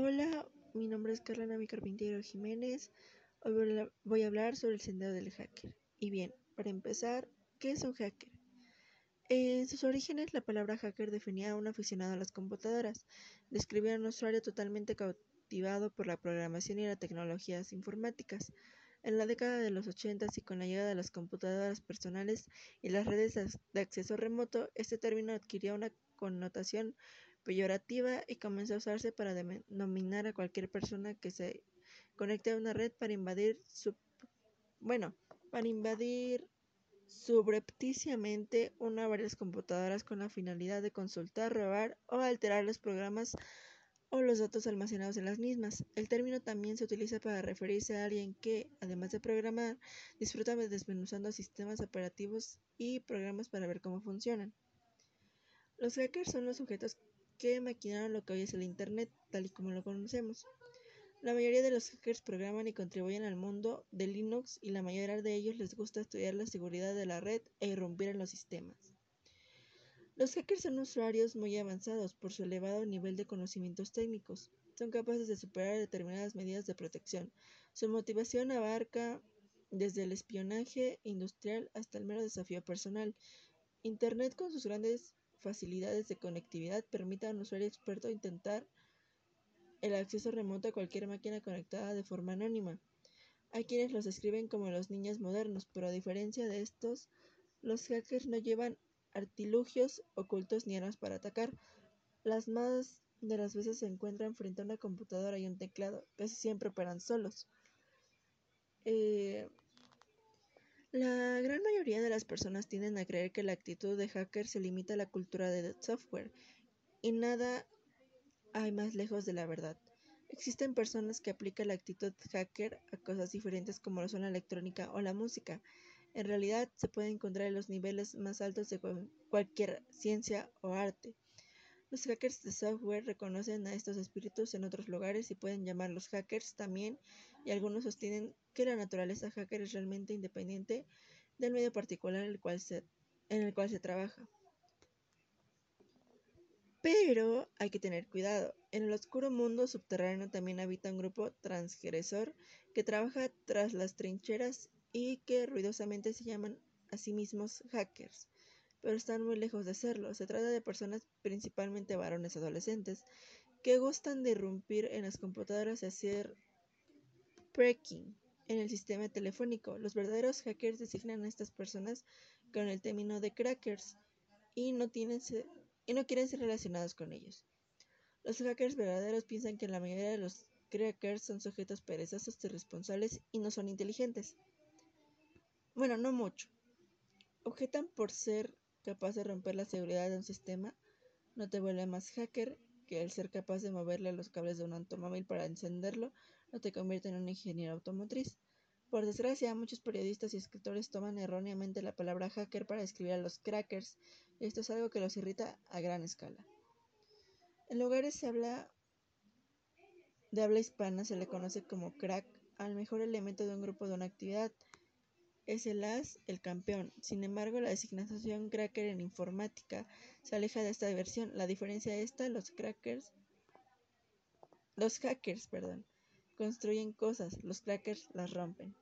Hola, mi nombre es Carla Navi Carpintero Jiménez. Hoy voy a hablar sobre el sendero del hacker. Y bien, para empezar, ¿qué es un hacker? En sus orígenes, la palabra hacker definía a un aficionado a las computadoras. Describía a un usuario totalmente cautivado por la programación y las tecnologías informáticas. En la década de los 80 y con la llegada de las computadoras personales y las redes de acceso remoto, este término adquirió una connotación peyorativa y comenzó a usarse para denominar a cualquier persona que se conecte a una red para invadir su bueno, para invadir subrepticiamente una o varias computadoras con la finalidad de consultar, robar o alterar los programas o los datos almacenados en las mismas. El término también se utiliza para referirse a alguien que, además de programar, disfruta de desmenuzando sistemas operativos y programas para ver cómo funcionan. Los hackers son los sujetos que maquinaron lo que hoy es el Internet, tal y como lo conocemos. La mayoría de los hackers programan y contribuyen al mundo de Linux y la mayoría de ellos les gusta estudiar la seguridad de la red e irrumpir en los sistemas. Los hackers son usuarios muy avanzados por su elevado nivel de conocimientos técnicos. Son capaces de superar determinadas medidas de protección. Su motivación abarca desde el espionaje industrial hasta el mero desafío personal. Internet con sus grandes facilidades de conectividad permite a un usuario experto intentar el acceso remoto a cualquier máquina conectada de forma anónima. Hay quienes los describen como los niños modernos, pero a diferencia de estos, los hackers no llevan artilugios ocultos ni armas para atacar. Las más de las veces se encuentran frente a una computadora y un teclado, casi siempre operan solos. Eh, la gran mayoría de las personas tienden a creer que la actitud de hacker se limita a la cultura de software y nada hay más lejos de la verdad. Existen personas que aplican la actitud hacker a cosas diferentes como lo son la electrónica o la música. En realidad se puede encontrar en los niveles más altos de cualquier ciencia o arte. Los hackers de software reconocen a estos espíritus en otros lugares y pueden llamarlos hackers también, y algunos sostienen que la naturaleza hacker es realmente independiente del medio particular en el cual se, en el cual se trabaja. Pero hay que tener cuidado. En el oscuro mundo subterráneo también habita un grupo transgresor que trabaja tras las trincheras y que ruidosamente se llaman a sí mismos hackers pero están muy lejos de serlo. Se trata de personas, principalmente varones adolescentes, que gustan de irrumpir en las computadoras y hacer breaking en el sistema telefónico. Los verdaderos hackers designan a estas personas con el término de crackers y no, tienen y no quieren ser relacionados con ellos. Los hackers verdaderos piensan que la mayoría de los crackers son sujetos perezosos, irresponsables y no son inteligentes. Bueno, no mucho. Objetan por ser capaz de romper la seguridad de un sistema no te vuelve más hacker que el ser capaz de moverle los cables de un automóvil para encenderlo no te convierte en un ingeniero automotriz. Por desgracia, muchos periodistas y escritores toman erróneamente la palabra hacker para describir a los crackers, y esto es algo que los irrita a gran escala. En lugares se habla de habla hispana se le conoce como crack al mejor elemento de un grupo de una actividad, es el as, el campeón. Sin embargo, la designación cracker en informática se aleja de esta diversión. La diferencia de esta, los crackers, los hackers, perdón, construyen cosas, los crackers las rompen.